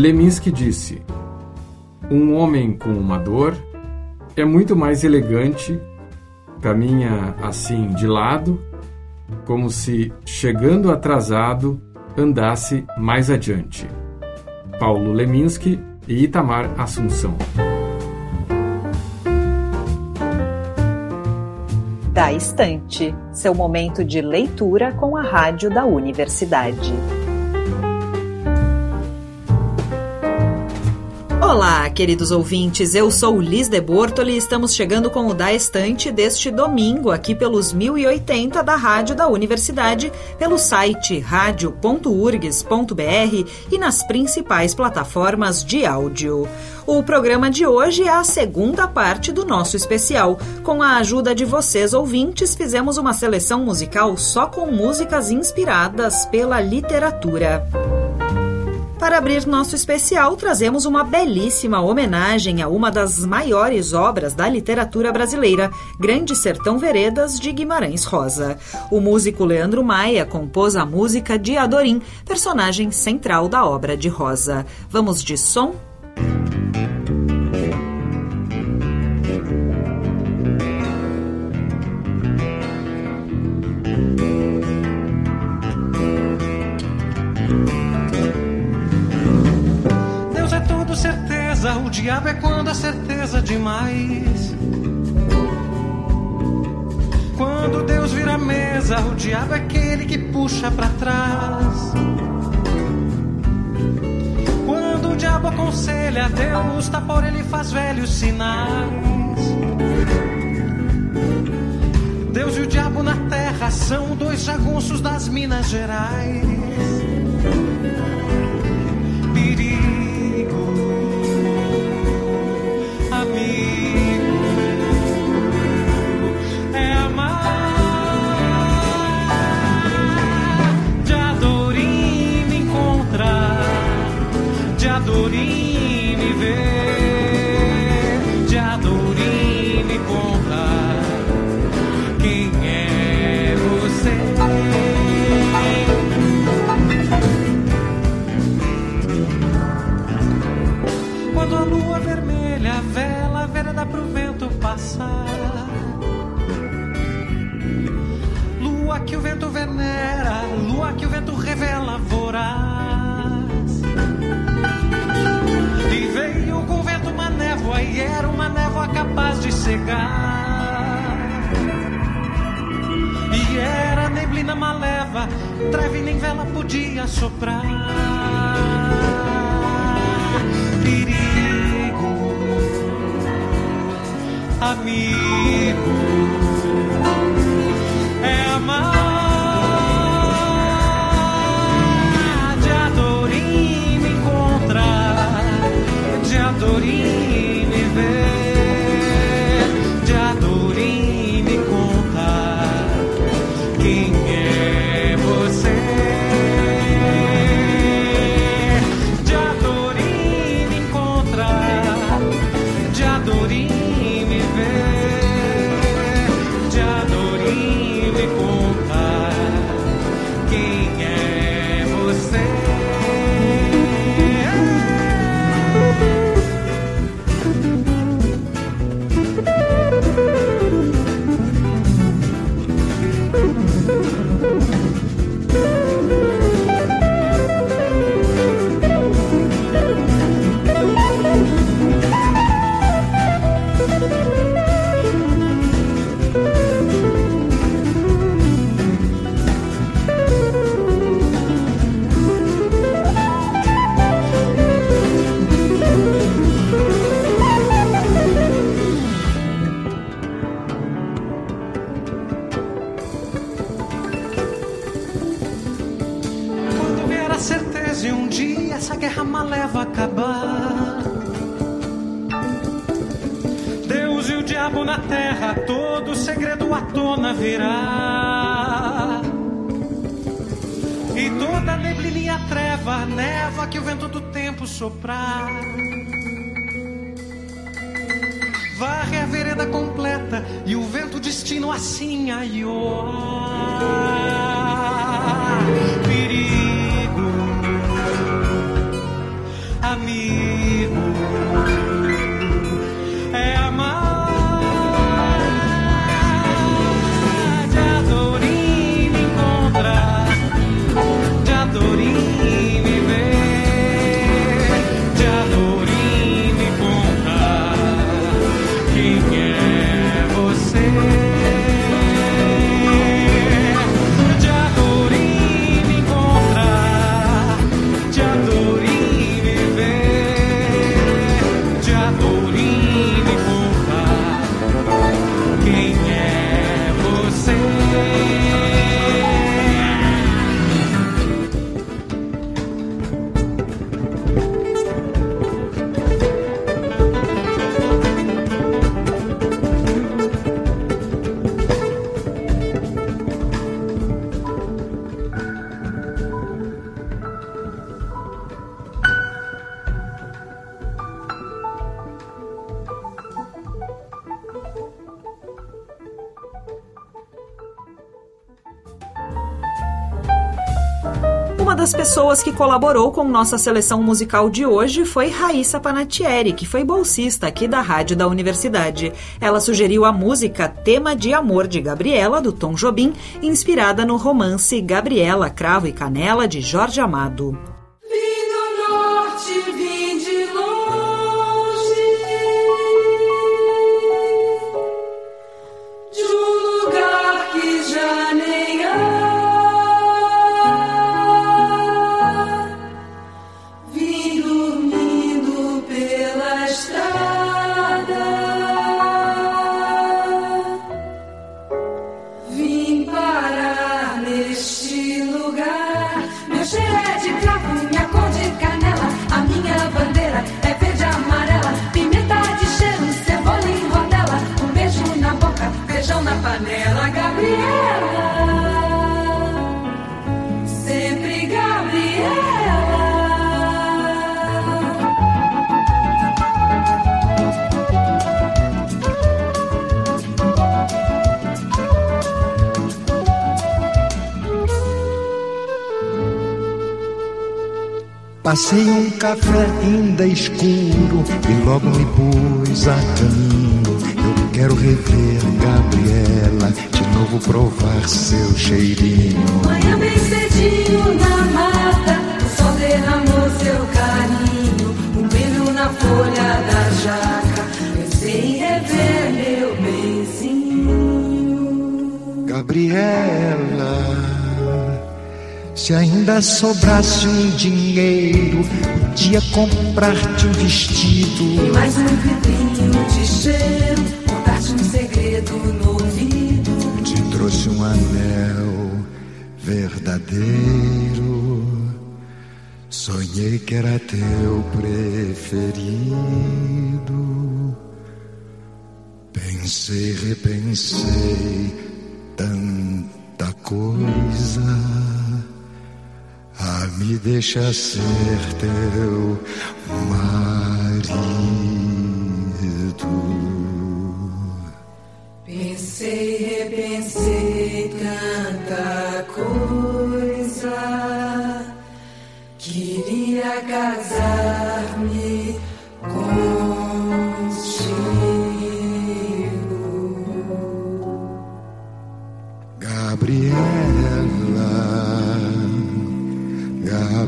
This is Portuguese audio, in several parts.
Leminski disse: Um homem com uma dor é muito mais elegante, caminha assim de lado, como se, chegando atrasado, andasse mais adiante. Paulo Leminski e Itamar Assunção. Da Estante, seu momento de leitura com a rádio da universidade. Olá, queridos ouvintes. Eu sou Liz de Bortoli e estamos chegando com o Da Estante deste domingo, aqui pelos 1080 da Rádio da Universidade, pelo site radio.urgs.br e nas principais plataformas de áudio. O programa de hoje é a segunda parte do nosso especial. Com a ajuda de vocês, ouvintes, fizemos uma seleção musical só com músicas inspiradas pela literatura. Para abrir nosso especial, trazemos uma belíssima homenagem a uma das maiores obras da literatura brasileira, Grande Sertão Veredas, de Guimarães Rosa. O músico Leandro Maia compôs a música de Adorim, personagem central da obra de Rosa. Vamos de som? O diabo é quando a certeza demais. Quando Deus vira mesa, o diabo é aquele que puxa para trás. Quando o diabo aconselha, Deus tá por ele faz velhos sinais. Deus e o diabo na terra são dois jagunços das Minas Gerais. Cegar. E era neblina maleva, treve nem vela podia soprar. Perigo, amigo é amar. Soprar. Varre a vereda completa e o vento destino assim a Uma das pessoas que colaborou com nossa seleção musical de hoje foi Raíssa Panatieri, que foi bolsista aqui da Rádio da Universidade. Ela sugeriu a música Tema de Amor de Gabriela, do Tom Jobim, inspirada no romance Gabriela, Cravo e Canela, de Jorge Amado. Passei um café ainda escuro e logo me pus a caminho. Eu quero rever Gabriela, de novo provar seu cheirinho. Manhã bem cedinho na mata, o sol derramou seu carinho, um brilho na folha da jaca. Pensei em rever meu benzinho. Gabriela. Se ainda sobrasse um dinheiro, podia comprar-te um vestido. E mais um vidrinho de cheiro, contar-te um segredo no ouvido. Te trouxe um anel verdadeiro. Sonhei que era teu preferido. Pensei, repensei tanta coisa ah, me deixa ser teu marido. Pensei, repensei tanta coisa. Queria casar-me contigo.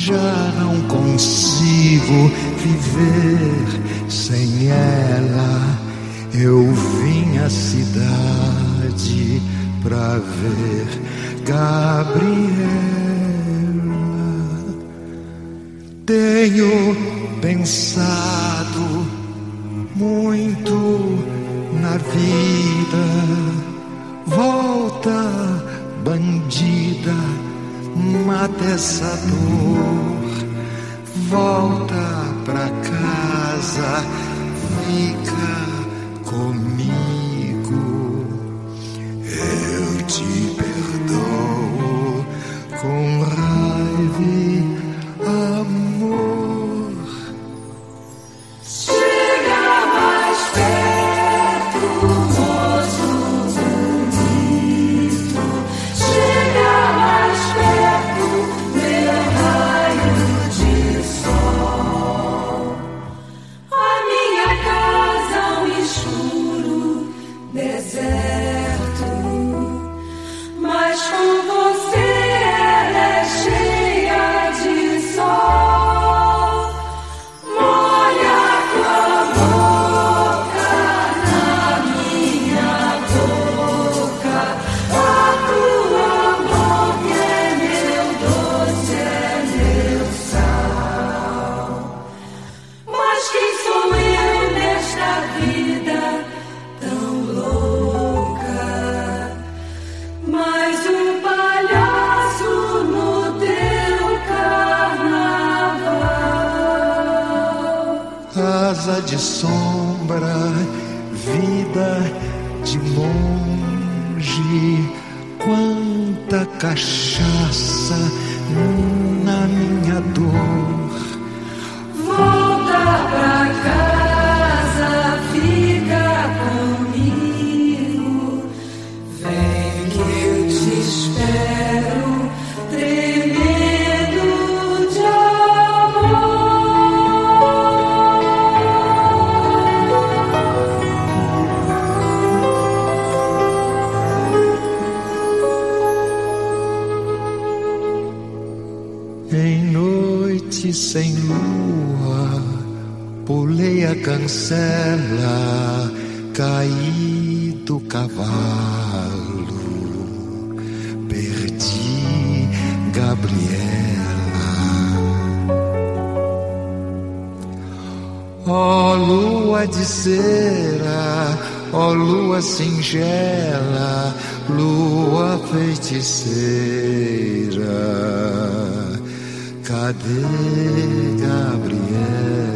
já não consigo viver sem ela. Eu vim à cidade pra ver Gabriela. Tenho pensado muito na vida. Volta, bandida mata essa dor, volta pra casa, fica comigo. door. feiticeira, ó lua singela, lua feiticeira. Cadê Gabriel?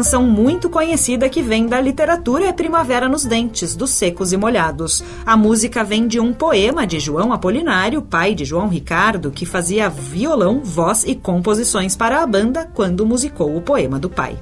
canção muito conhecida que vem da literatura é Primavera nos Dentes, dos Secos e Molhados. A música vem de um poema de João Apolinário, pai de João Ricardo, que fazia violão, voz e composições para a banda quando musicou o poema do pai.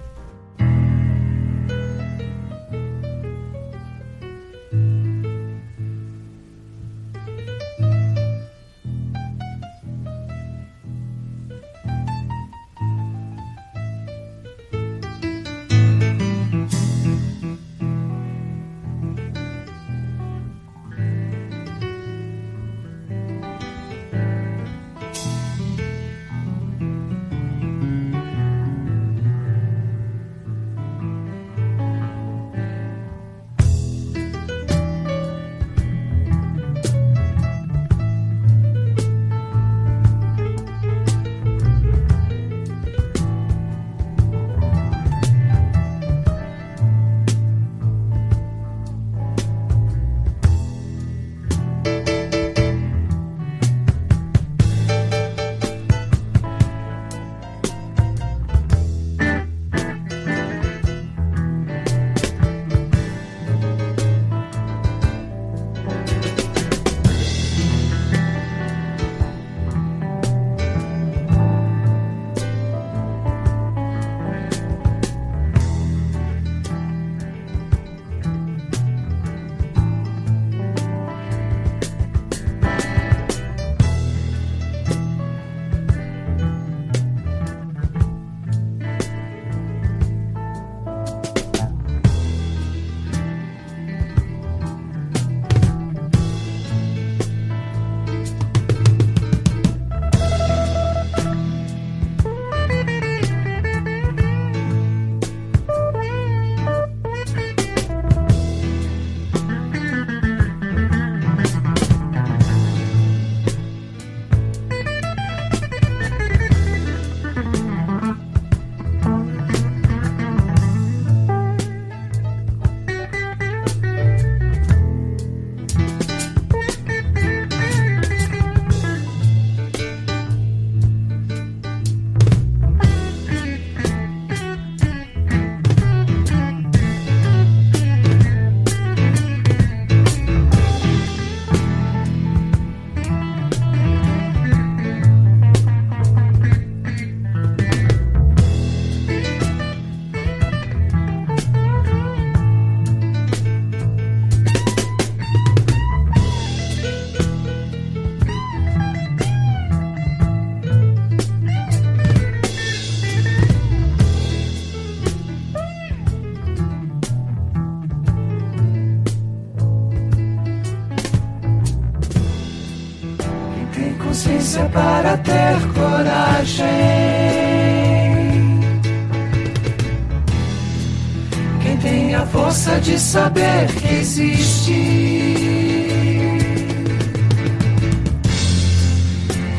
força de saber que existe.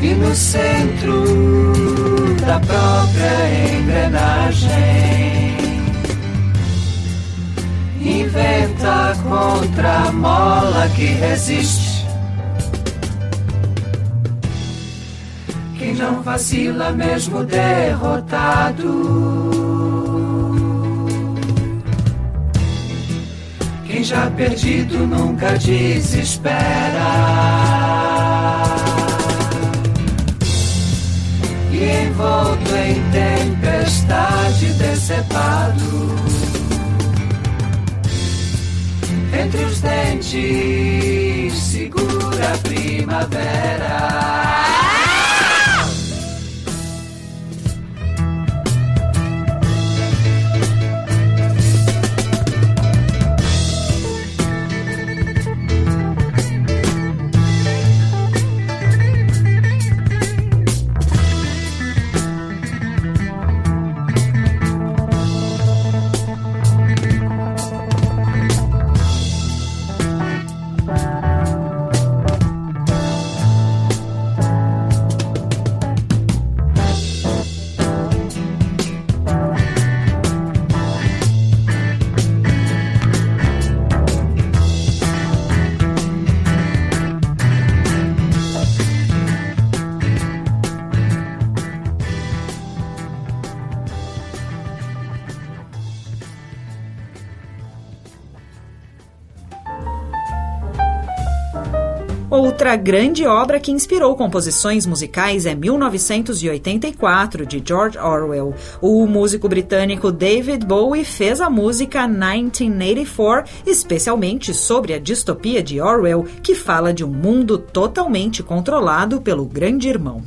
E no centro da própria engrenagem, inventa contra a mola que resiste. Que não vacila mesmo derrotado. já perdido, nunca desespera. E envolto em tempestade, decepado. Entre os dentes, segura a primavera. Outra grande obra que inspirou composições musicais é 1984, de George Orwell. O músico britânico David Bowie fez a música 1984, especialmente sobre a distopia de Orwell, que fala de um mundo totalmente controlado pelo Grande Irmão.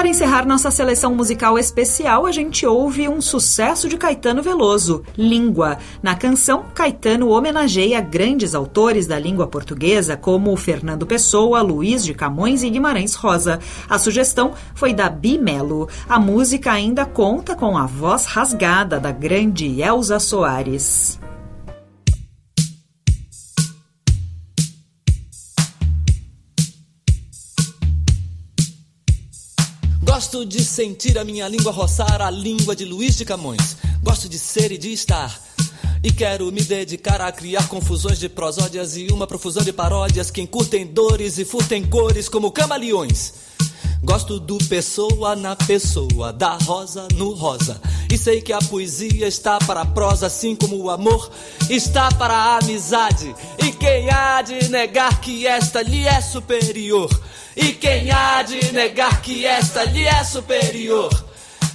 Para encerrar nossa seleção musical especial, a gente ouve um sucesso de Caetano Veloso, Língua. Na canção, Caetano homenageia grandes autores da língua portuguesa, como Fernando Pessoa, Luiz de Camões e Guimarães Rosa. A sugestão foi da Bimelo. A música ainda conta com a voz rasgada da grande Elza Soares. Gosto de sentir a minha língua roçar a língua de Luiz de Camões. Gosto de ser e de estar. E quero me dedicar a criar confusões de prosódias e uma profusão de paródias que encurtem dores e furtem cores como camaleões. Gosto do pessoa na pessoa, da rosa no rosa. E sei que a poesia está para a prosa, assim como o amor está para a amizade. E quem há de negar que esta lhe é superior? E quem há de negar que esta lhe é superior?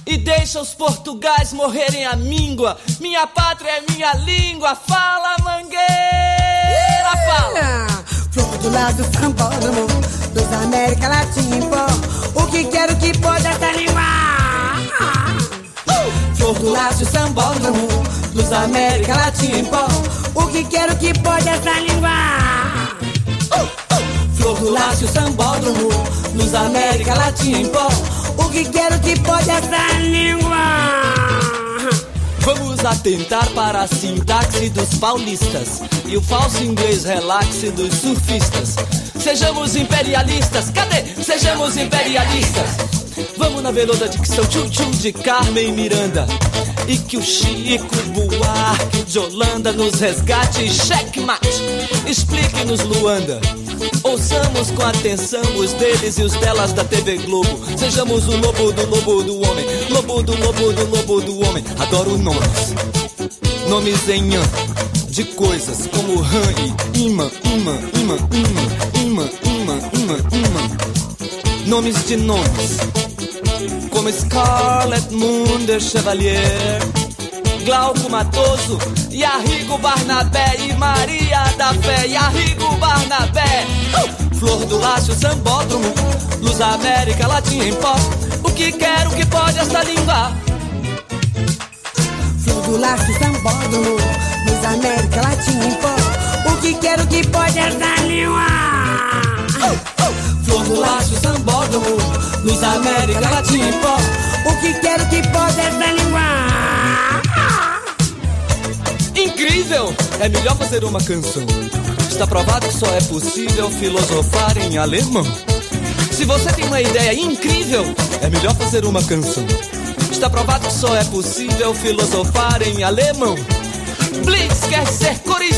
E deixa os portugais morrerem a míngua. Minha pátria é minha língua. Fala, mangueira, fala. Flor do lado sambódromo dos América Latina em pó. O que quero que pode essa língua? Flor do laço sambódromo dos América Latina em pó. O que quero que pode essa língua? Flor do laço sambódromo dos América Latina em pó. O que quero que pode essa língua? Vamos atentar para a sintaxe dos paulistas e o falso inglês relaxe dos surfistas. Sejamos imperialistas, cadê? Sejamos imperialistas. Vamos na veluda dicção tchum-tchum de Carmen Miranda. E que o Chico Buarque de Holanda nos resgate checkmate. Explique-nos, Luanda. Ouçamos com atenção os deles e os delas da TV Globo. Sejamos o lobo do lobo do homem. Lobo do lobo do lobo do homem. Adoro nomes. Nomes em an de coisas como rã e imã, imã, imã, imã, imã, imã, imã, imã. Nomes de nomes. Como Scarlet Moon de Chevalier. Glauco Matoso, e Arrigo Barnabé e Maria da Fé, e Arrigo Barnabé. Uh! Flor do Lácio Sambódromo, Luz América Latina em pó. O que quero que pode esta língua? Flor do laço sambódromo dos América Latina em pó. O que quero que pode essa língua? Flor do Lácio Sambódromo, Luz América Latina pó. O que quero que pode essa língua? Incrível! É melhor fazer uma canção. Está provado que só é possível filosofar em alemão. Se você tem uma ideia incrível, é melhor fazer uma canção. Está provado que só é possível filosofar em alemão. Blitz quer dizer corisco,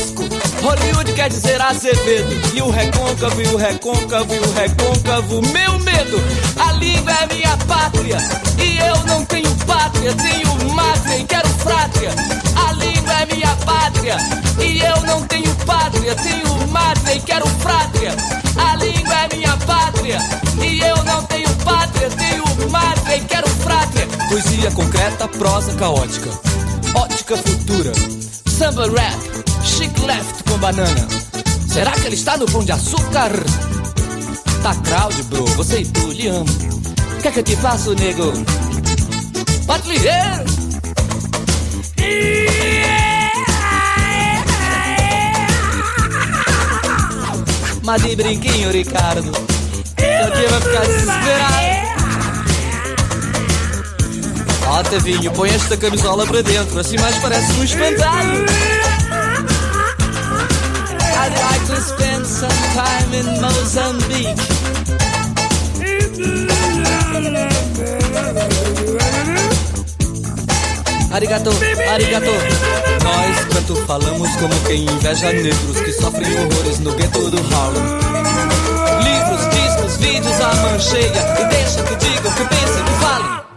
Hollywood quer dizer Azevedo. E o recôncavo, e o recôncavo, e o recôncavo, meu medo. A língua é minha pátria, e eu não tenho pátria, tenho mátria e quero frátria. A língua é minha pátria, e eu não tenho pátria, tenho mátria e quero frátria. A língua é minha pátria, e eu não tenho pátria, tenho mátria e quero frátria. Poesia concreta, prosa caótica, ótica futura, samba rap, chic left com banana. Será que ele está no pão de açúcar? Tá crowd, bro, você e tu, lhe amo. O que é que eu te faço, nego? Pode ligar! Mas de brinquinho, Ricardo. Seu dia vai ficar desesperado. Ó, Tavinho, põe esta camisola para dentro, assim mais parece um espantalho. Spend some time in Mozambique. Arigato, arigato. Nós tanto falamos como quem inveja negros que sofrem horrores no gueto do Harlem. Livros, discos, vídeos, a mancheia. E deixa que digam, que pensem, que falem.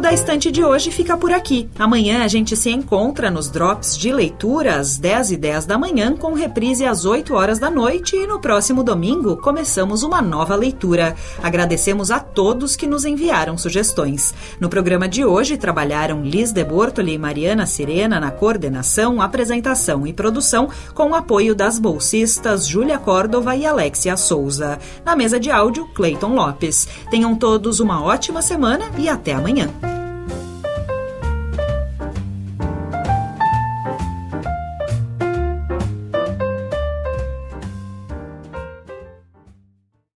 O da Estante de hoje fica por aqui. Amanhã a gente se encontra nos drops de leitura às 10 e 10 da manhã, com reprise às 8 horas da noite. E no próximo domingo começamos uma nova leitura. Agradecemos a todos que nos enviaram sugestões. No programa de hoje trabalharam Liz de Bortoli e Mariana Sirena na coordenação, apresentação e produção, com o apoio das bolsistas Júlia Córdova e Alexia Souza. Na mesa de áudio, Clayton Lopes. Tenham todos uma ótima semana e até amanhã.